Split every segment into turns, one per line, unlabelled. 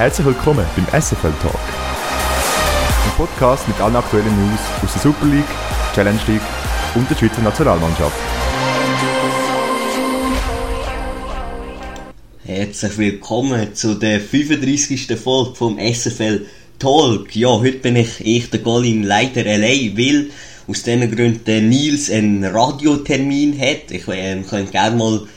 Herzlich willkommen beim SFL Talk. Ein Podcast mit allen aktuellen News aus der Super League, Challenge League und der Schweizer Nationalmannschaft.
Herzlich willkommen zu der 35. Folge vom SFL Talk. Ja, heute bin ich, ich der Colin leider allein, weil aus diesen Gründen Nils einen Radiotermin hat. Ich äh, könnte gerne mal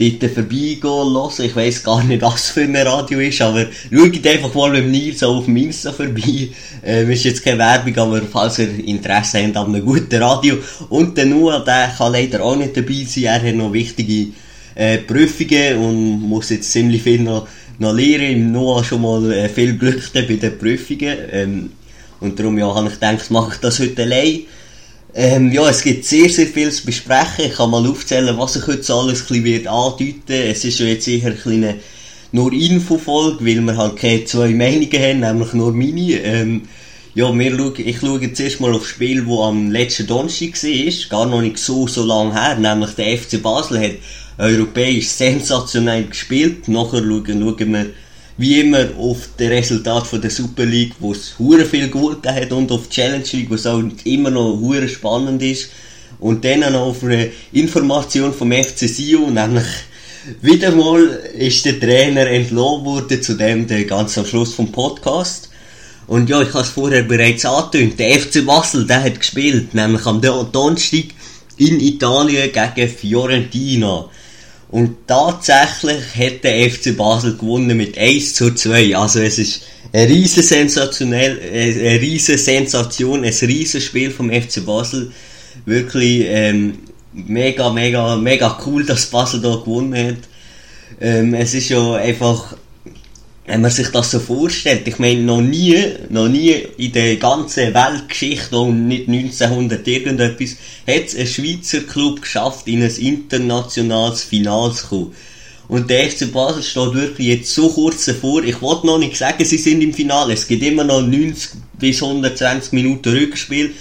dort vorbeigehen lassen. Ich weiss gar nicht, was für ein Radio ist, aber schaut einfach mal mit Nils auf dem Insta vorbei. Ähm, ist jetzt keine Werbung, aber falls ihr Interesse habt an einem guten Radio. Und der Noah, der kann leider auch nicht dabei sein. Er hat noch wichtige äh, Prüfungen und muss jetzt ziemlich viel noch, noch lernen. Im Noah schon mal äh, viel Glück bei den Prüfungen. Ähm, und darum ja, habe ich gedacht, mache ich das heute allein. Ähm, ja, es gibt sehr, sehr viel zu besprechen. Ich kann mal aufzählen, was ich heute alles ein bisschen andeuten Es ist ja jetzt eher eine kleine nur Infofolge, weil wir halt keine zwei Meinungen haben, nämlich nur meine. Ähm, ja, wir schauen, ich schaue jetzt erstmal auf das Spiel, das am letzten Donnerstag war, gar noch nicht so, so lange her, nämlich der FC Basel hat europäisch sensationell gespielt. Nachher schauen, schauen wir wie immer auf das Resultat von der Super League, wo es hure viel gut hat und auf die Challenge League, wo es auch immer noch hure spannend ist. Und dann noch auf eine Information vom FC Sion, nämlich wieder mal ist der Trainer entlohnt worden, zu dem der ganz am Schluss vom Podcast. Und ja, ich habe es vorher bereits angetönt, der FC Basel, der hat gespielt, nämlich am Donnerstag in Italien gegen Fiorentina. Und tatsächlich hat der FC Basel gewonnen mit 1 zu 2. Also es ist eine riesen sensationell, eine riesen Sensation, ein riesen Spiel vom FC Basel. Wirklich ähm, mega, mega, mega cool, dass Basel da gewonnen hat. Ähm, es ist ja einfach wenn man sich das so vorstellt, ich meine, noch nie, noch nie in der ganzen Weltgeschichte und nicht 1900 irgendetwas, hat es ein Schweizer Club geschafft, in ein internationales Finale zu kommen. Und der FC Basel steht wirklich jetzt so kurz davor. Ich wollte noch nicht sagen, sie sind im Finale. Es gibt immer noch 90 bis 120 Minuten Rückspiel.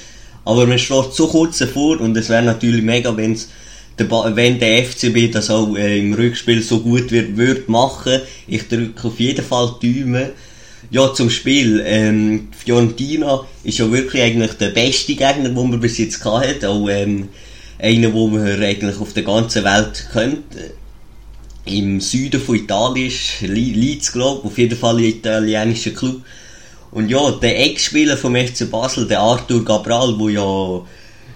Aber man steht so kurz davor und es wäre natürlich mega, wenn es wenn der FCB das auch äh, im Rückspiel so gut wird, wird machen. Ich drücke auf jeden Fall Daumen. Ja, zum Spiel. Ähm, Fiorentina ist ja wirklich eigentlich der beste Gegner, den man bis jetzt hat. Auch ähm, einer, wo man eigentlich auf der ganzen Welt kennt. Im Süden von Italien ist Leeds, glaube auf jeden Fall ein italienischer Club. Und ja, der Ex-Spieler vom FC Basel, der Arthur Gabral, wo ja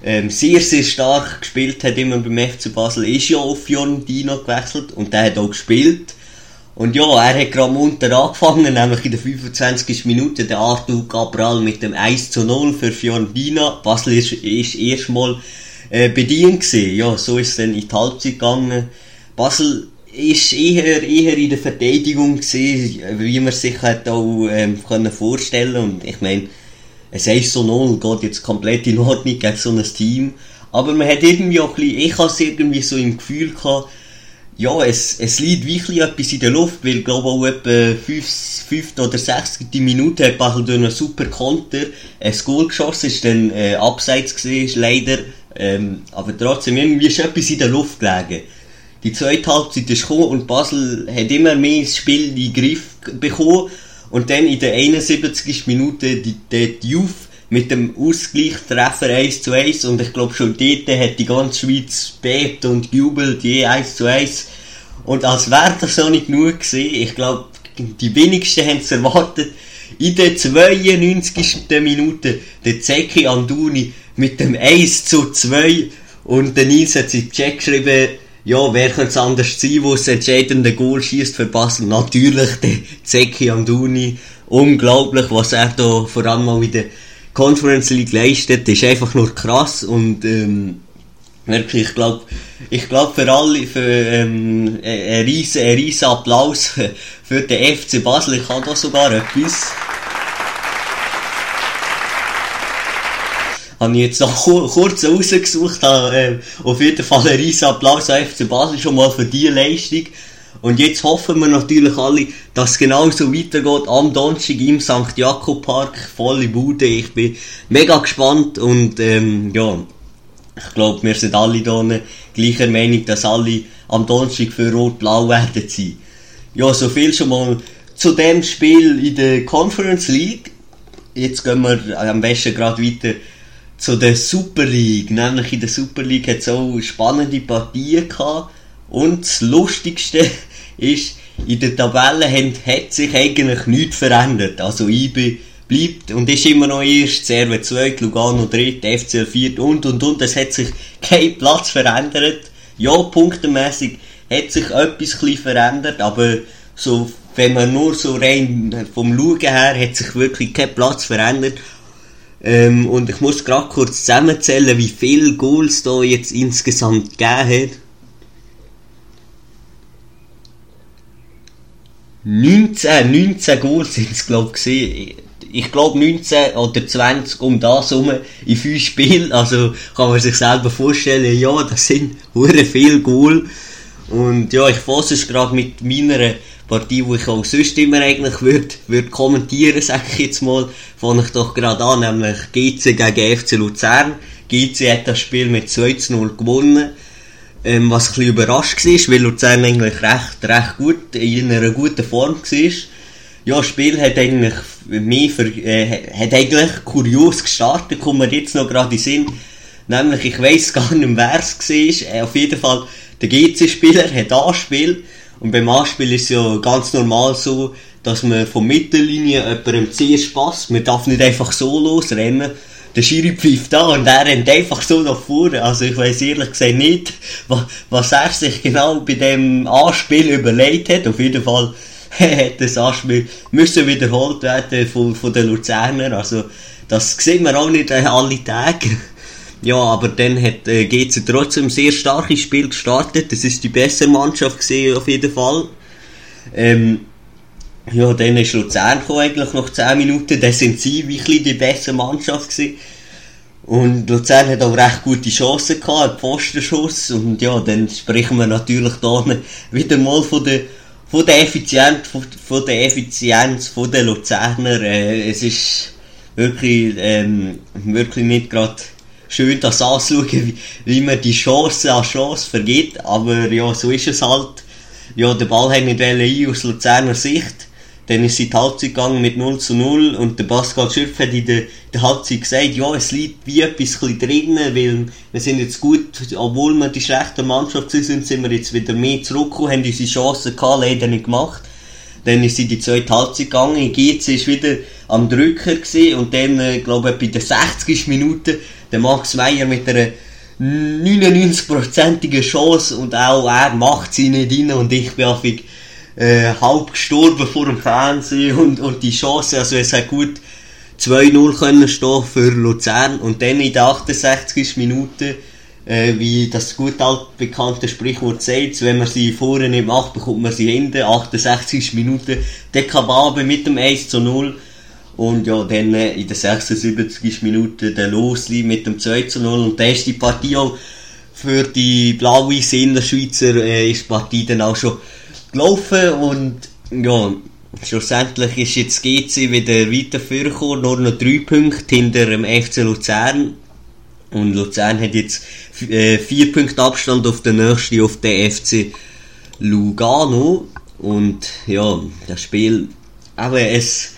ähm, sehr, sehr stark gespielt hat immer beim FC Basel, ist ja auf Fiorentina gewechselt und der hat auch gespielt. Und ja, er hat gerade munter angefangen, nämlich in der 25. Minute, der Arthur Cabral mit dem 1 zu 0 für Fiorentina. Basel ist, ist erstmal äh, bedient gewesen. Ja, so ist es dann in die Halbzeit gegangen. Basel ist eher, eher in der Verteidigung gewesen, wie man sich halt auch ähm, können vorstellen Und ich meine, es 1 zu 0 geht jetzt komplett in Ordnung gegen so ein Team. Aber man hat irgendwie auch ein bisschen, ich habe es irgendwie so im Gefühl gehabt, ja, es, es liegt wirklich etwas in der Luft, weil ich glaube auch etwa 5. oder 60. Minute hat Basel durch einen super Konter ein Goal geschossen, ist dann äh, abseits gewesen, leider, ähm, aber trotzdem irgendwie ist etwas in der Luft gelegen. Die zweite Halbzeit ist gekommen und Basel hat immer mehr das Spiel in den Griff bekommen und dann in der 71. Minute die, die Youth mit dem Ausgleichstreffer 1 zu 1 und ich glaube schon dort hat die ganze Schweiz bebt und gejubelt, je 1 zu 1. Und als wäre das noch nicht genug gewesen, ich glaube, die wenigsten haben es erwartet, in der 92. Minute der Zeki Anduni mit dem 1 zu 2 und der Nils hat sich Check geschrieben, ja, wer könnte es anders sein, wo das entscheidende Goal schießt für Basel? Natürlich der Zeki Anduni. Unglaublich, was er da vor allem mal in der Conference League leistet. Das ist einfach nur krass und ähm, wirklich, ich glaube, ich glaube für alle für ähm, ein riesen, ein riesen Applaus für den FC Basel. Ich habe da sogar etwas. Habe ich jetzt noch kurz rausgesucht, habe, äh, auf jeden Fall einen riesen Applaus an FC Basel schon mal für diese Leistung. Und jetzt hoffen wir natürlich alle, dass es genauso weitergeht am Donnerstag im St. Jakob Park, volle Bude. Ich bin mega gespannt und ähm, ja, ich glaube, wir sind alle da gleicher Meinung, dass alle am Donnerstag für Rot-Blau werden sein. Ja, so viel schon mal zu dem Spiel in der Conference League. Jetzt gehen wir am besten gerade weiter zu der Super League. Nämlich in der Super League hat es auch spannende Partien gehabt. Und das Lustigste ist, in der Tabelle hat sich eigentlich nichts verändert. Also IB bleibt und ist immer noch erst, Serve 2, Lugano 3, FCL 4 und und und. Es hat sich kein Platz verändert. Ja, punktemäßig hat sich etwas verändert, aber so, wenn man nur so rein vom Schauen her, hat sich wirklich kein Platz verändert. Ähm, und ich muss gerade kurz zusammenzählen, wie viele Goals da jetzt insgesamt gegeben hat. 19, 19 Goals sind es, glaube ich, ich glaube 19 oder 20 um das herum in 5 Spielen. Also kann man sich selber vorstellen, ja, das sind hure viel Goal. Und ja, ich fasse es gerade mit meiner Partie, die ich auch sonst immer eigentlich würde, würde kommentieren, sage ich jetzt mal, fange ich doch gerade an, nämlich GC gegen FC Luzern. GC hat das Spiel mit 2 zu 0 gewonnen. Ähm, was ein bisschen überrascht war, weil Luzern eigentlich recht, recht gut, in einer guten Form war. Ja, das Spiel hat eigentlich mich für, äh, hat eigentlich kurios gestartet, kommt mir jetzt noch gerade in Sinn. Nämlich, ich weiss gar nicht, wer es war. Äh, auf jeden Fall, der GC-Spieler hat angespielt. Und beim Anspiel ist es ja ganz normal so, dass man von Mittellinie jemandem zuerst passt. Man darf nicht einfach so losrennen. Der Schiri pfeift da und er rennt einfach so nach vorne. Also ich weiß ehrlich gesagt nicht, was er sich genau bei dem Anspiel überlegt hat. Auf jeden Fall hat das Anspiel müssen wiederholt werden von, von den Luzerner. Also, das sehen wir auch nicht äh, alle Tage. Ja, aber dann hat äh, GC trotzdem sehr starkes Spiel gestartet. Das ist die bessere Mannschaft gesehen auf jeden Fall. Ähm, ja, dann ist Luzern gekommen, eigentlich nach 10 Minuten. Dann sind sie wirklich die bessere Mannschaft gewesen. Und Luzern hat auch recht gute Chancen gehabt, Pfostenschuss. Und ja, dann sprechen wir natürlich da wieder mal von der von der Effizienz, von, von der Effizienz von der Luzerner, äh, es ist wirklich, ähm, wirklich nicht gerade schön, das anzuschauen, wie, wie man die Chance an Chance vergeht, aber ja, so ist es halt. Ja, der Ball hat nicht ein aus Luzerner Sicht. Dann ist sie die Halbzeit gegangen mit 0 zu 0 und der Pascal Schürf hat in der, der Halbzeit gesagt, ja, es liegt wie etwas drinnen, weil wir sind jetzt gut, obwohl wir die schlechte Mannschaft sind, sind wir jetzt wieder mehr zurückgekommen, haben unsere Chancen gehabt, leider nicht gemacht. Dann ist sie in die zweite Halbzeit gegangen, GC ist wieder am Drücker gewesen und dann, äh, glaube ich, bei der 60. Minute, der Max Meyer mit einer 99-prozentigen Chance und auch er macht sie nicht rein und ich bin einfach äh, halb gestorben vor dem Fernsehen und, und die Chance, also es hat gut 2-0 können stehen für Luzern und dann in der 68. Minute, äh, wie das gut altbekannte Sprichwort sagt, wenn man sie vorne nicht macht, bekommt man sie hinten, 68. Minute, der Kababe mit dem 1 zu 0 und ja, dann äh, in der 76. Minute der Losli mit dem 2 zu 0 und die Partie auch für die blau-weißen Innerschweizer äh, ist die Partie dann auch schon gelaufen und ja, schlussendlich ist jetzt GC wieder weiter vorgekommen, nur noch drei Punkte hinter dem FC Luzern. Und Luzern hat jetzt äh, vier Punkte Abstand auf den nächsten, auf den FC Lugano. Und ja, das Spiel, aber es,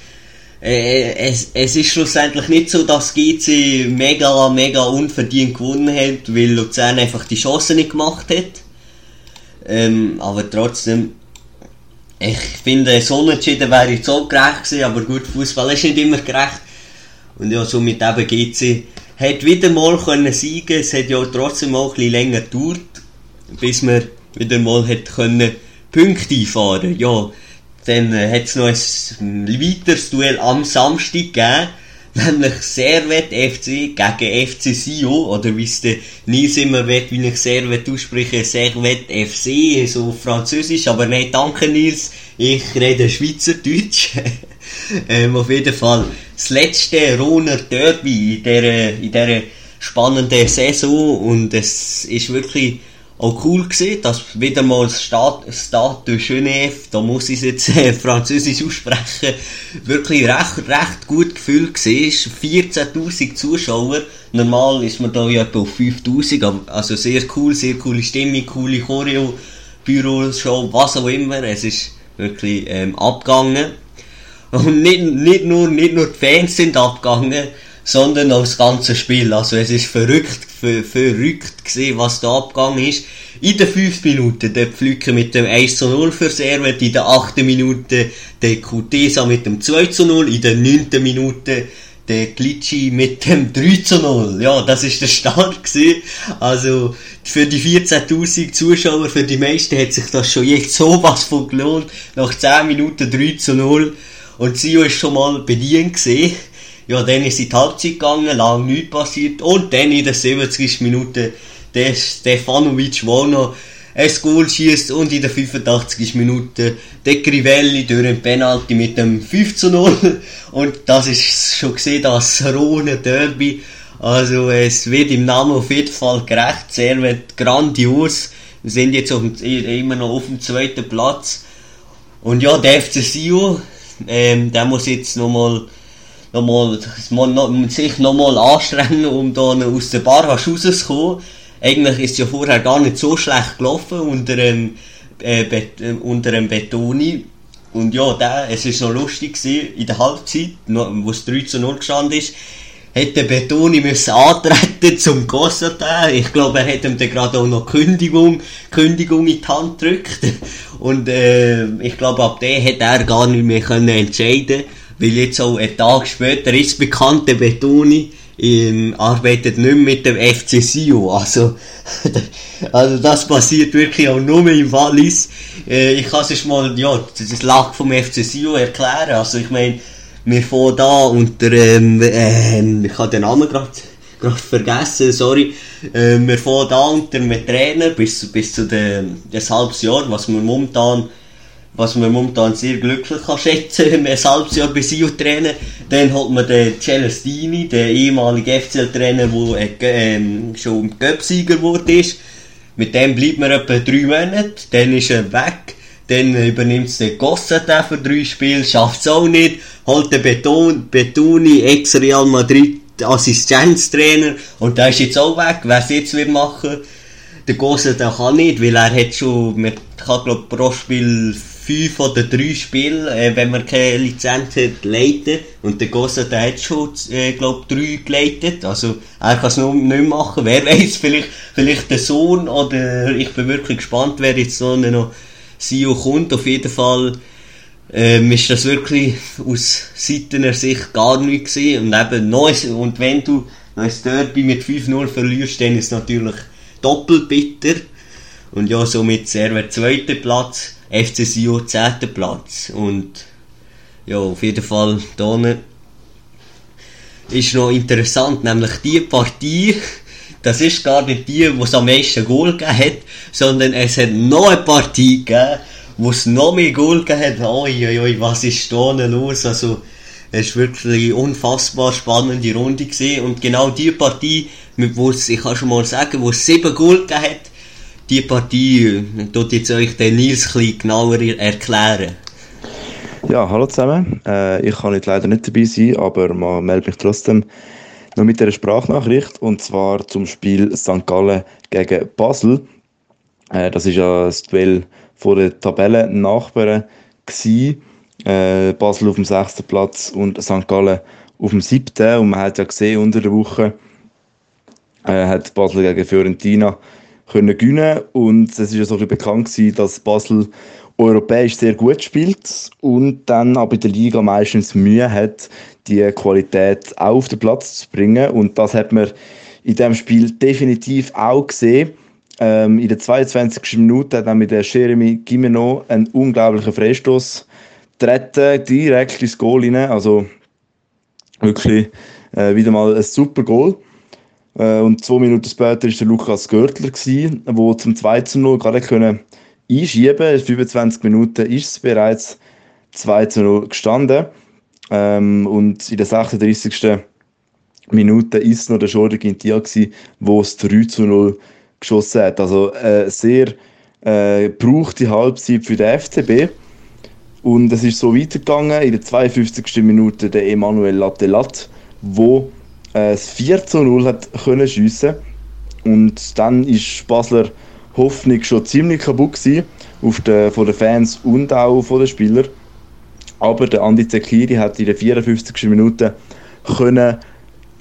äh, es, es ist schlussendlich nicht so, dass GC mega, mega unverdient gewonnen hat, weil Luzern einfach die Chance nicht gemacht hat. Ähm, aber trotzdem, ich finde, so unentschieden wäre jetzt auch gerecht gewesen, aber gut, Fußball ist nicht immer gerecht. Und ja, somit eben GC hat wieder mal können siegen. Es hat ja trotzdem auch ein bisschen länger gedauert, bis man wieder mal hat können Punkte einfahren. Ja, dann äh, hat es noch ein weiteres Duell am Samstag gegeben nämlich Servet FC gegen FC Sio, oder wie es der Nils immer will, wie ich Servet ausspreche, Servet FC, so französisch, aber nein, danke Nils, ich rede Schweizerdeutsch. ähm, auf jeden Fall, das letzte Roner Derby in dieser, in dieser spannenden Saison und es ist wirklich auch cool gesehen, dass wieder mal das Stade, de Genève, da muss ich es jetzt äh, französisch aussprechen, wirklich recht, recht gut gefühlt war. 14.000 Zuschauer. Normal ist man da ja etwa auf 5.000, also sehr cool, sehr coole Stimmung, coole Choreo, Büroshow, was auch immer. Es ist wirklich ähm, abgegangen. Und nicht, nicht, nur, nicht nur die Fans sind abgegangen, sondern auch das ganze Spiel. Also es ist verrückt, ver, verrückt gesehen, was da abgegangen ist. In den 5 Minuten der Pflücker mit dem 1 zu 0 für Servet, in der 8. Minute der Kutesa mit dem 2 zu 0, in der 9. Minute der Glitschi mit dem 3 zu 0. Ja, das ist der Start gewesen. Also, für die 14.000 Zuschauer, für die meisten hat sich das schon jetzt sowas von gelohnt. Nach 10 Minuten 3 zu 0. Und Sio ist schon mal bedient gesehen. Ja, dann ist in die Halbzeit gegangen, lang nichts passiert. Und dann in der 70. Minute der Stefanovic, der noch ein Goal schießt und in der 85. Minute der Crivelli durch ein Penalty mit dem 5 zu 0. Und das ist schon gesehen, das Rhone Derby. Also es wird im Namen auf jeden Fall gerecht. Sehr wird grandios. Wir sind jetzt dem, immer noch auf dem zweiten Platz. Und ja, der FC Sio, ähm, der muss jetzt nochmal nochmal, noch, sich nochmal anstrengen, um da aus der Barrage rauszukommen. Eigentlich ist es ja vorher gar nicht so schlecht gelaufen unter dem, äh, Bet äh, unter dem Betoni. Und ja, der, es ist noch lustig gewesen, in der Halbzeit, wo es 3 zu 0 gestanden ist, hätte Betoni müssen antreten zum Gossata. Ich glaube, er hätte ihm dann gerade auch noch Kündigung, Kündigung in die Hand gedrückt. Und äh, ich glaube, ab dem hätte er gar nicht mehr können entscheiden weil jetzt auch einen Tag später ist bekannt, der Betoni ähm, arbeitet nicht mehr mit dem FC Sio. Also, also das passiert wirklich auch nur im Wallis. Äh, ich kann es mal, ja, das Lack vom FC Sio erklären. Also ich meine, wir fahren da unter, ähm, ähm, ich habe den Namen gerade gerade vergessen, sorry. Äh, wir fahren da unter einem Trainer bis, bis zu dem, das halbes Jahr, was wir momentan was man momentan sehr glücklich kann schätzen kann, ein halbes Jahr bei Sio trainen. Dann hat man den Celestini, den ehemaligen FCL-Trainer, der ähm, schon Göpsieger ist. Mit dem bleibt man etwa drei Monate, dann ist er weg. Dann übernimmt es den Gosseta für drei Spiele, schafft es auch nicht. Holt den Beton, Betoni, ex-Real Madrid, Assistenztrainer. Und der ist jetzt auch weg. Wer es jetzt wird machen, der Gosseta kann nicht, weil er hat schon, man kann glaub pro Spiel fünf oder drei Spiele, äh, wenn man keine Lizenz hat, leiten. Und der Gosse, der hat schon, äh, glaub, drei geleitet. Also, er kann es noch nicht machen. Wer weiß, vielleicht, vielleicht der Sohn oder, ich bin wirklich gespannt, wer jetzt so noch CEO kommt. Auf jeden Fall, ähm, ist das wirklich aus seitener Sicht gar nichts gewesen. Und eben, neues, und wenn du ein Derby mit 5-0 verlierst, dann ist natürlich doppelt bitter. Und ja, somit sehr zweiter Platz. FC Sio 10. Platz. Und ja, auf jeden Fall hier ist noch interessant, nämlich die Partie, das ist gar nicht die, wo es am meisten Goal gegeben hat, sondern es hat noch eine Partie gegeben, wo es noch mehr Goal gegeben hat. Oi, was ist da los? Also, es war wirklich eine unfassbar spannende Runde gewesen. Und genau die Partie, wo es, ich kann schon mal sagen, wo es sieben Goal gegeben hat, die Partie tut jetzt euch den Nils ein genauer erklären.
Ja, hallo zusammen. Äh, ich kann jetzt leider nicht dabei sein, aber man meldet mich trotzdem noch mit einer Sprachnachricht und zwar zum Spiel St. Gallen gegen Basel. Äh, das ist ja das Duell vor den Tabellennachbarn Äh, Basel auf dem sechsten Platz und St. Gallen auf dem siebten. Und man hat ja gesehen, unter der Woche äh, hat Basel gegen Fiorentina können gewinnen und es ist ja so bekannt gewesen, dass Basel europäisch sehr gut spielt und dann aber in der Liga meistens Mühe hat, die Qualität auch auf den Platz zu bringen und das hat man in dem Spiel definitiv auch gesehen. Ähm, in der 22. Minute hat dann mit der Jeremy Gimeno einen unglaublichen Freistoß treten, direkt ins Goal rein. Also wirklich äh, wieder mal ein super Goal. Äh, und zwei Minuten später war der Lukas Görtler, der zum 2 zu 0 gerade können einschieben konnte. In 25 Minuten ist es bereits 2 zu 0 gestanden. Ähm, und in der 36. Minute ist es noch der Jordi Gintia, der das 3 zu 0 geschossen hat. Also äh, sehr äh, Halbzeit für den FCB. Und es ist so weitergegangen. In der 52. Minute der Emanuel wo äh, das 4 zu 0 hat können schiessen und dann ist Basler Hoffnung schon ziemlich kaputt gewesen, auf der, von den Fans und auch von den Spielern. Aber der Andi Zekiri hat in der 54. Minute können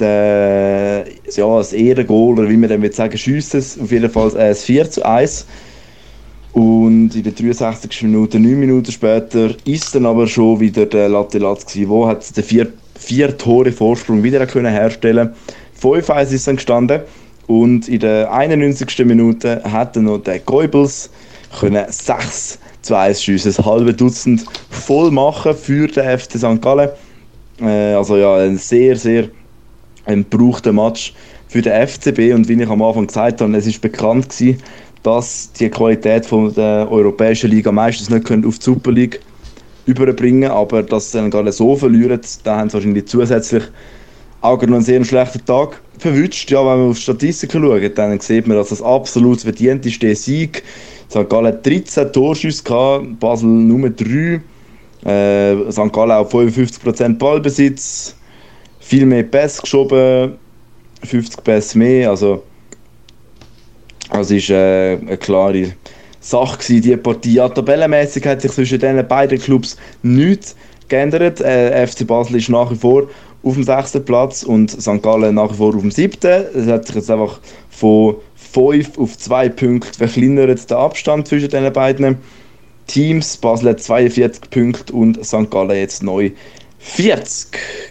den, ja, das Ehrengoal, oder wie man dem sagen schiessen, auf jeden Fall äh, das 4 zu 1. Und in der 63. Minute, 9 Minuten später, ist dann aber schon wieder der Latte Latz gewesen, wo hat der vier, vier Tore Vorsprung wieder können herstellen 5-1 ist dann gestanden und in der 91. Minute hat noch der Goebbels können 6 zu 1 schiessen, ein halbes Dutzend voll machen für den FC St. Gallen. Äh, also ja, ein sehr, sehr gebrauchter Match für den FCB und wie ich am Anfang gesagt habe, es ist bekannt gewesen, dass die Qualität von der europäischen Liga meistens nicht auf die Super League überbringen aber dass sie dann gerade so verlieren, da haben sie wahrscheinlich zusätzlich auch noch einen sehr schlechten Tag verwünscht. Ja, wenn man auf Statistiken schaut, dann sieht man, dass das absolut verdienteste Sieg St. Gallen hat 13 Torschüsse gehabt, Basel nur 3. Äh, St. Gallen auch 55% Ballbesitz, viel mehr Pässe geschoben, 50 Pässe mehr. Also, das ist äh, eine klare Sache gewesen, die Partie. Ja, tabellenmäßig hat sich zwischen diesen beiden Clubs nichts geändert. Äh, FC Basel ist nach wie vor auf dem sechsten Platz und St. Gallen nach wie vor auf dem siebten. Es hat sich jetzt einfach von 5 auf 2 Punkte verkleinert der Abstand zwischen den beiden Teams. Basel hat 42 Punkte und St. Gallen jetzt neu 40.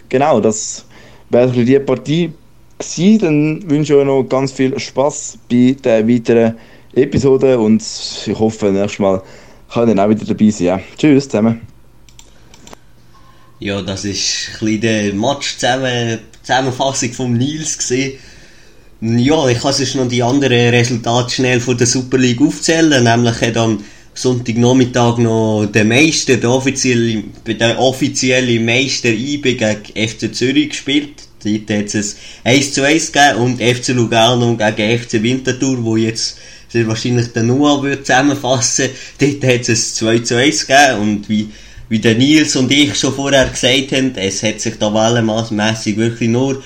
Genau, das wäre die Partie gewesen. Dann wünsche ich euch noch ganz viel Spaß bei der weiteren Episode und ich hoffe, nächstes Mal ich auch wieder dabei sein. Ja. Tschüss zusammen.
Ja, das ist ein bisschen die Match-Zusammenfassung von Nils gesehen. Ja, ich kann sonst noch die anderen Resultate schnell von der Super League aufzählen. Nämlich hat am Sonntagnachmittag noch der Meister, der offizielle, der offizielle Meister IB gegen FC Zürich gespielt. Dort hat es ein 1 zu 1 gegeben und FC Lugano gegen FC Winterthur, wo jetzt sehr wahrscheinlich der Noah wird zusammenfassen. Dort hat es 2 zu 1 gegeben und wie, wie der Nils und ich schon vorher gesagt haben, es hat sich da wellenmaßmässig wirklich nur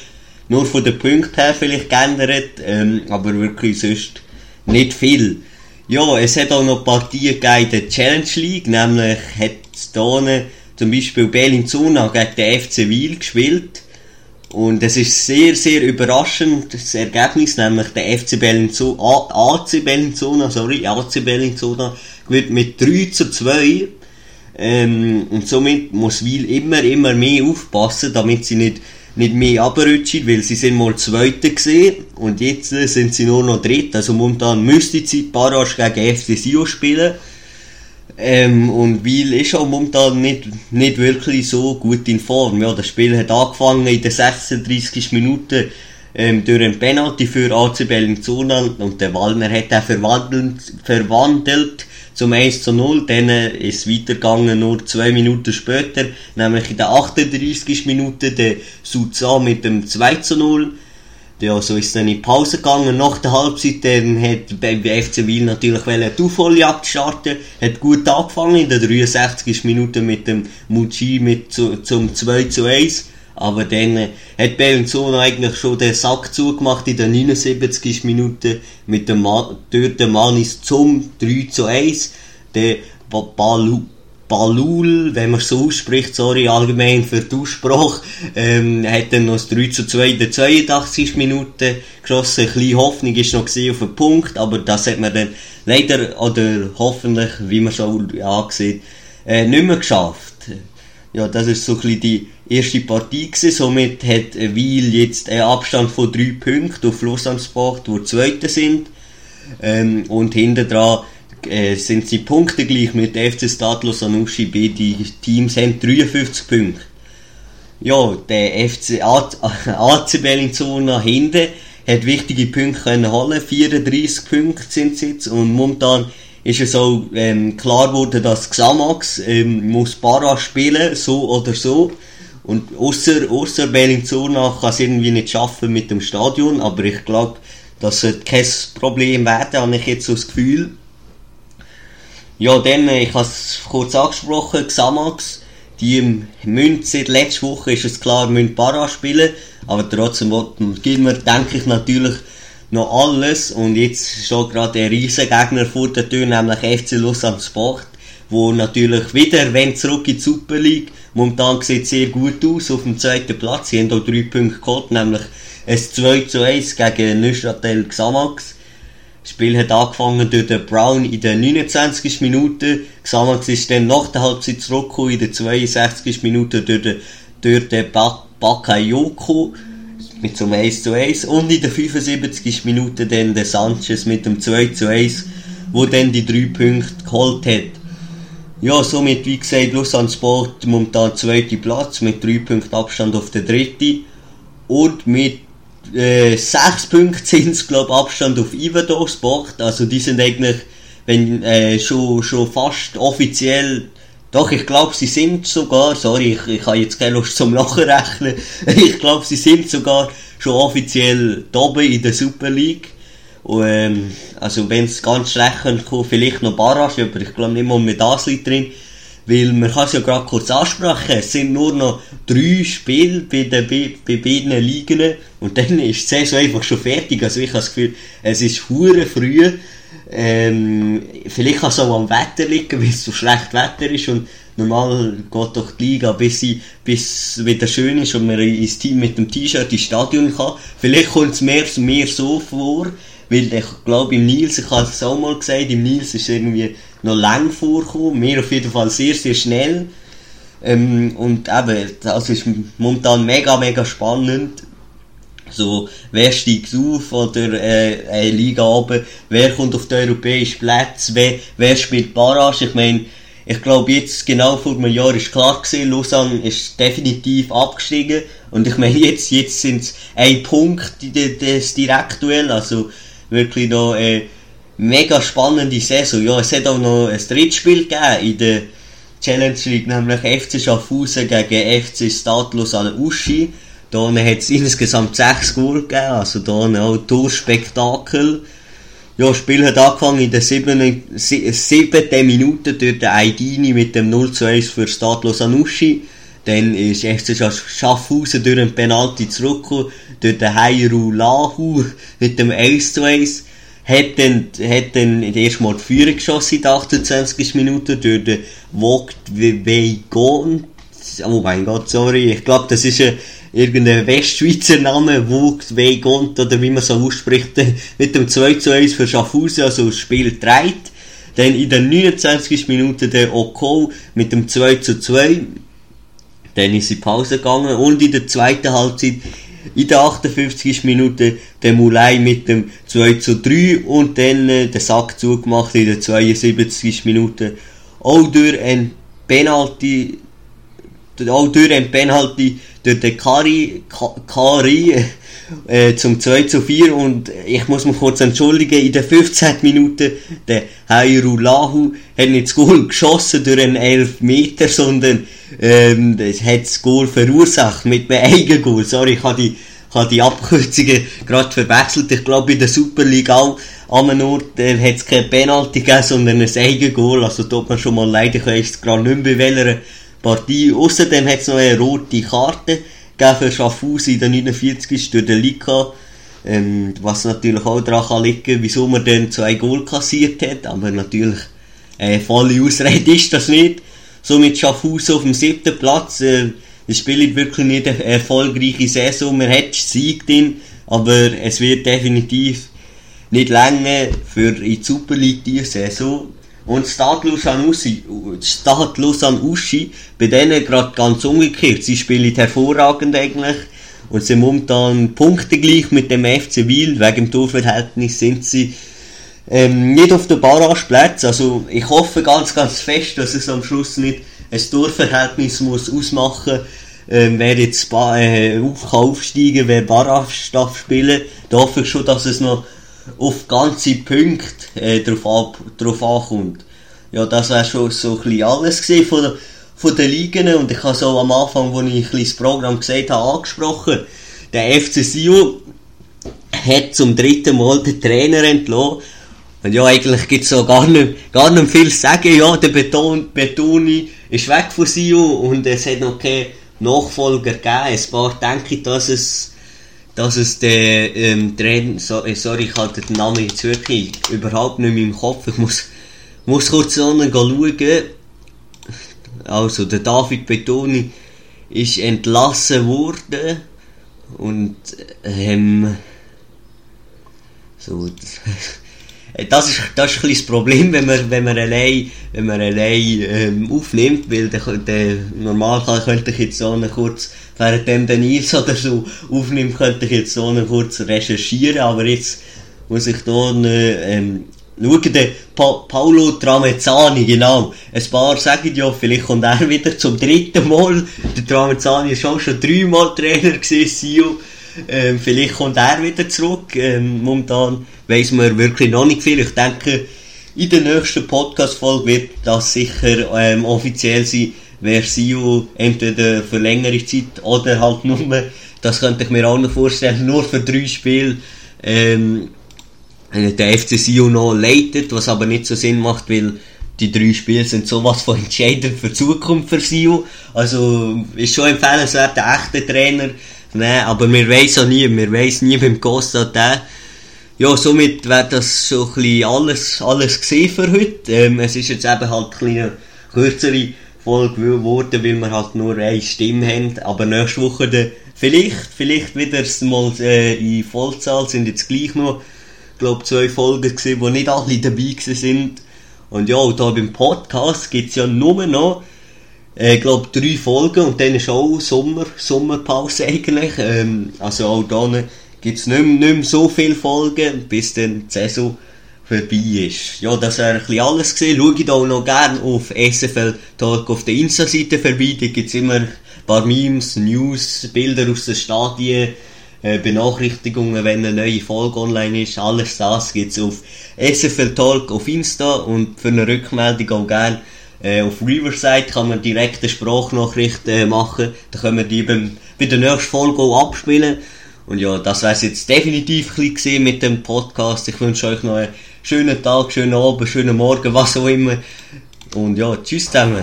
nur von den Punkten her vielleicht geändert, ähm, aber wirklich sonst nicht viel. Ja, es hat auch noch Partien in der Challenge League, nämlich hat Stone zum Beispiel Bellinzona gegen den FC Wiel gespielt. Und es ist sehr, sehr überraschend, das Ergebnis, nämlich der FC Bellinzona, AC Bellinzona, sorry, AC Bellinzona, gewinnt mit 3 zu 2. Ähm, und somit muss Wiel immer, immer mehr aufpassen, damit sie nicht nicht mehr abrutschen, weil sie sind mal Zweite gesehen und jetzt sind sie nur noch Dritte. Also momentan müsste sie Barrage gegen FC Sio spielen. Ähm, und Wiel ist auch momentan nicht, nicht wirklich so gut in Form. Ja, das Spiel hat angefangen in der 36. Minute ähm, durch ein Penalty für AC Bellinzona und der Wallner hat auch verwandelt, verwandelt zum 1 zu 0. Dann ist es weitergegangen, nur zwei Minuten später, nämlich in der 38. Minute, der Suza mit dem 2 zu 0. Ja, so ist dann in Pause gegangen. Nach der Halbzeit dann hat beim FC Wiel natürlich eine Aufholjagd starten. Hat gut angefangen in der 63. Minute mit dem Mucci mit zu, zum 2 zu 1. Aber dann äh, hat Bellinzona eigentlich schon den Sack zugemacht in der 79. Minute mit dem Ma durch den Manis zum 3 zu 1. Der Balu Balul, wenn man so ausspricht, sorry, allgemein für die Aussprache, ähm, hat dann noch das 3 zu 2 in der 82. Minute geschossen. Ein bisschen Hoffnung ist noch auf den Punkt, aber das hat man dann leider, oder hoffentlich, wie man schon angesehen, äh, nicht mehr geschafft. Ja, das ist so ein bisschen die erste Partie gewesen. Somit hat Wiel jetzt einen Abstand von drei Punkten auf Lausanne Sport, wo Zweite sind. Ähm, und hinter dran äh, sind sie Punkte gleich mit FC Stadlos Anuschi. Beide Teams haben 53 Punkte. Ja, der FC AC Bellinzona hinten hat wichtige Punkte können holen. 34 Punkte sind es jetzt und momentan ist es auch ähm, klar geworden, dass Xamax ähm, muss Para spielen, so oder so. Und außer, außer Bellinzona kann es irgendwie nicht schaffen mit dem Stadion, aber ich glaube, das wird kein Problem werden, habe ich jetzt so das Gefühl. Ja, dann, äh, ich habe es kurz angesprochen, Xamax, die müssen seit letzter Woche, ist es klar, müssen Para spielen, aber trotzdem gilt mir, denke ich natürlich, noch alles. Und jetzt steht gerade der Riesengegner vor der Tür, nämlich FC Lausanne Sport, wo natürlich wieder, wenn zurück in die Super League, momentan sieht es sehr gut aus, auf dem zweiten Platz, sie haben hier drei Punkte geholt, nämlich ein 2 zu 1 gegen Neuchâtel Xamax. Das Spiel hat angefangen durch den Brown in der 29. Minute. Xamax ist dann nach der Halbzeit zurückgekommen in der 62. Minute durch den, durch den Bakayoko mit zum 1 zu 1 und in der 75. Minute dann der Sanchez mit dem 2 zu 1, wo dann die drei Punkte geholt hat. Ja, somit, wie gesagt, Lausanne Sport momentan zweiter Platz mit drei Punkten Abstand auf der dritte und mit äh, sechs Punkte sind es, glaube Abstand auf Iverdor Sport, also die sind eigentlich wenn, äh, schon, schon fast offiziell doch, ich glaube, sie sind sogar, sorry, ich, ich habe jetzt keine Lust zum Nachrechnen, ich glaube, sie sind sogar schon offiziell oben in der Super League. Und, ähm, also wenn es ganz schlecht kommen, vielleicht noch Barrage, aber ich glaube nicht mal mit Asli drin. Weil man kann es ja gerade kurz ansprechen, es sind nur noch drei Spiele bei, den, bei, bei beiden Ligen und dann ist die Saison einfach schon fertig. Also ich habe das Gefühl, es ist hure früh ähm, vielleicht kann es auch am Wetter liegen, weil es so schlecht Wetter ist und normal geht doch die Liga, bis, sie, bis wieder schön ist und man ins Team mit dem T-Shirt ins Stadion kann. Vielleicht kommt es mehr, mehr so vor, weil ich glaube im Nils, ich habe es auch mal gesagt, im Nils ist irgendwie noch lang vorgekommen, mir auf jeden Fall sehr, sehr schnell. Ähm, und eben, das ist momentan mega, mega spannend. So, wer steigt auf oder äh, eine Liga runter, wer kommt auf den europäischen Platz, wer, wer spielt Barrage. Ich meine, ich glaube jetzt genau vor einem Jahr ist klar gewesen, Lausanne ist definitiv abgestiegen. Und ich meine jetzt, jetzt sind es ein Punkt das Direktduell, also wirklich noch eine mega spannende Saison. Ja, es hat auch noch ein Drittspiel gegeben in der Challenge League, nämlich FC Schaffhausen gegen FC Stade Lausanne Uschi. Da hat es insgesamt 6 Goal gegeben, also da auch Torspektakel. Ja, das Spiel hat angefangen in der 7. 7. Minute durch den Aidini mit dem 0 zu 1 für Stadlos Anuschi. Dann ist FC Schaffhausen durch einen Penalty zurückgekommen, durch den Heiru Lahu mit dem 1 zu 1. Hat dann, hat dann erst mal die Führung geschossen in der 28. Minute durch den Vogt Weigon. Oh mein Gott, sorry, ich glaube, das ist ein irgendein Westschweizer Name, Wucht, Weigont oder wie man so ausspricht, mit dem 2 zu 1 für Schaffhausen, also das Spiel treibt. Dann in der 29. Minute der Oko mit dem 2 zu 2. Dann ist die Pause gegangen und in der zweiten Halbzeit in der 58. Minute der Mulai mit dem 2 zu 3 und dann äh, der Sack zugemacht in der 72. Minute. Auch durch ein Penalty, auch durch ein Penalty durch den Kari, Kari äh, zum 2 zu 4 und ich muss mich kurz entschuldigen, in der 15. Minute der Hayru Lahu hat nicht das Goal geschossen durch einen 11 Meter, sondern ähm, das hat das Goal verursacht mit einem eigenen Goal. Sorry, ich habe die, ich die Abkürzungen gerade verwechselt. Ich glaube, in der Super League auch an einem Ort äh, hat es kein Penalty gegeben, sondern ein eigenes Goal. Also tut man schon mal leid, ich weiß gerade nicht mehr, bei welcher Partie. Außerdem hat es noch eine rote Karte für Schaffhausen in der 49. durch den Lika. Ähm, was natürlich auch daran kann liegen, wieso man dann zwei Goal kassiert hat. Aber natürlich, äh, volle Ausrede ist das nicht. Somit Schaffhausen auf dem siebten Platz. Äh, das spielt wirklich nicht eine erfolgreiche Saison. Man hat Sieg drin, aber es wird definitiv nicht länger für die Super League diese Saison. Und Uschi, Stade Lausanne Uschi, bei denen gerade ganz umgekehrt. Sie spielen hervorragend eigentlich und sind momentan punktegleich mit dem FC Wiel. Wegen dem Torverhältnis sind sie ähm, nicht auf der Barrageplatz. Also ich hoffe ganz, ganz fest, dass es am Schluss nicht ein Torverhältnis muss ausmachen ähm, wer jetzt äh, auf, aufsteigen wer Barrage darf spielen. Da hoffe ich schon, dass es noch auf ganze Punkte äh, drauf, ab, drauf ankommt. Ja, das wäre schon so ein bisschen alles gesehen von der, von den Ligen und ich habe so am Anfang, wo ich das Programm gesagt habe, angesprochen. Der FC Sion hat zum dritten Mal den Trainer entlassen. Und ja, eigentlich gibt es so gar nicht, gar nicht viel zu sagen. Ja, der Beton, Betoni ist weg von Sion und es hat noch keinen Nachfolger gegeben. Ein paar ich, dass es dass es der ähm, Trainer, so, äh, sorry, ich halte den Namen jetzt wirklich überhaupt nicht mehr im Kopf, ich muss, muss kurz schauen. Also, der David Betoni ist entlassen worden und ähm, so, das ist, das ist ein das Problem, wenn man, wenn man allein, wenn man allein ähm, aufnimmt, weil der, der normal könnte ich jetzt so eine kurz, während dem der Nils oder so aufnimmt, könnte ich jetzt so eine kurz recherchieren, aber jetzt muss ich da ähm, schauen, der pa Paolo Tramezzani, genau. Ein paar sagen ja, vielleicht kommt er wieder zum dritten Mal. Der Tramezzani ist auch schon dreimal Trainer gewesen. Ähm, vielleicht kommt er wieder zurück. Ähm, momentan weiss man wirklich noch nicht viel. Ich denke, in der nächsten Podcast-Folge wird das sicher ähm, offiziell sein, wer CEO entweder für längere Zeit oder halt nur, das könnte ich mir auch noch vorstellen, nur für drei Spiele ähm, der FC Sion noch leitet, was aber nicht so Sinn macht, weil die drei Spiele sind sowas von entscheidend für die Zukunft für Sion. Also ist schon empfehlenswert, der echte Trainer. Ne, aber wir weiss auch nie, wir weiss nie beim Costa der. Ja, somit wäre das so ein bisschen alles, alles gesehen für heute. Ähm, es ist jetzt eben halt ein eine kürzere Folge geworden, weil wir halt nur eine Stimme haben. Aber nächste Woche dann vielleicht, vielleicht wieder mal äh, in Vollzahl sind jetzt gleich noch glaube zwei Folgen gesehen, wo nicht alle dabei sind. Und ja, und da beim Podcast gibt es ja nur noch, äh, glaube drei Folgen und dann ist auch Sommer, Sommerpause eigentlich. Ähm, also auch da gibt es nicht, nicht mehr so viele Folgen, bis dann die Saison vorbei ist. Ja, das wäre ein bisschen alles gesehen. Schaut auch noch gerne auf SFL Talk auf der Insta-Seite vorbei. Da gibt es immer ein paar Memes, News, Bilder aus den Stadien äh, Benachrichtigungen, wenn eine neue Folge online ist. Alles das gibt es auf SFL Talk auf Insta und für eine Rückmeldung auch gerne äh, auf Riverside kann man direkt eine Sprachnachricht äh, machen. Da können wir die beim, bei der nächsten Folge auch abspielen. Und ja, das wäre jetzt definitiv ein mit dem Podcast. Ich wünsche euch noch einen schönen Tag, schönen Abend, schönen Morgen, was auch immer. Und ja, tschüss zusammen.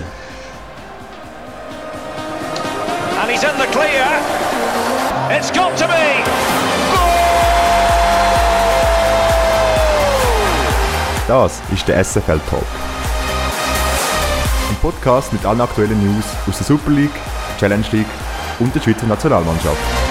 And he's in the clear. It's got to be.
Das ist der SFL Talk. Ein Podcast mit allen aktuellen News aus der Super League, Challenge League und der Schweizer Nationalmannschaft.